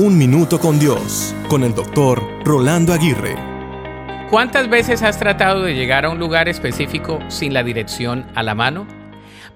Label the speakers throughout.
Speaker 1: Un Minuto con Dios, con el doctor Rolando Aguirre.
Speaker 2: ¿Cuántas veces has tratado de llegar a un lugar específico sin la dirección a la mano?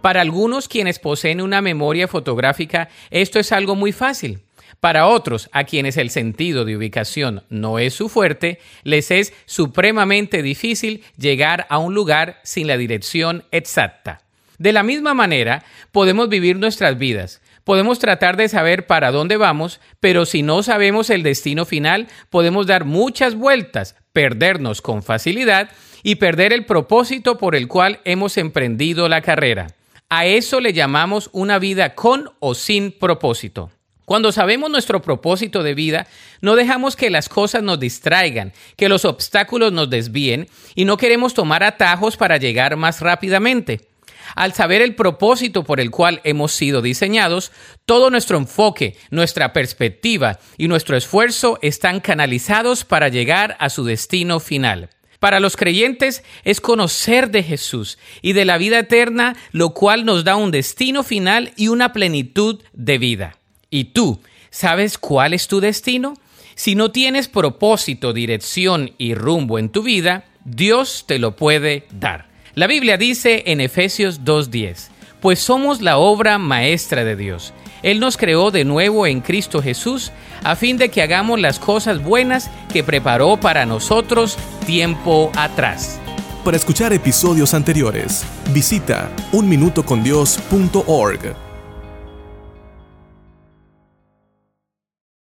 Speaker 2: Para algunos quienes poseen una memoria fotográfica, esto es algo muy fácil. Para otros, a quienes el sentido de ubicación no es su fuerte, les es supremamente difícil llegar a un lugar sin la dirección exacta. De la misma manera, podemos vivir nuestras vidas. Podemos tratar de saber para dónde vamos, pero si no sabemos el destino final, podemos dar muchas vueltas, perdernos con facilidad y perder el propósito por el cual hemos emprendido la carrera. A eso le llamamos una vida con o sin propósito. Cuando sabemos nuestro propósito de vida, no dejamos que las cosas nos distraigan, que los obstáculos nos desvíen y no queremos tomar atajos para llegar más rápidamente. Al saber el propósito por el cual hemos sido diseñados, todo nuestro enfoque, nuestra perspectiva y nuestro esfuerzo están canalizados para llegar a su destino final. Para los creyentes es conocer de Jesús y de la vida eterna, lo cual nos da un destino final y una plenitud de vida. ¿Y tú, sabes cuál es tu destino? Si no tienes propósito, dirección y rumbo en tu vida, Dios te lo puede dar. La Biblia dice en Efesios 2.10, pues somos la obra maestra de Dios. Él nos creó de nuevo en Cristo Jesús a fin de que hagamos las cosas buenas que preparó para nosotros tiempo atrás.
Speaker 1: Para escuchar episodios anteriores, visita unminutocondios.org.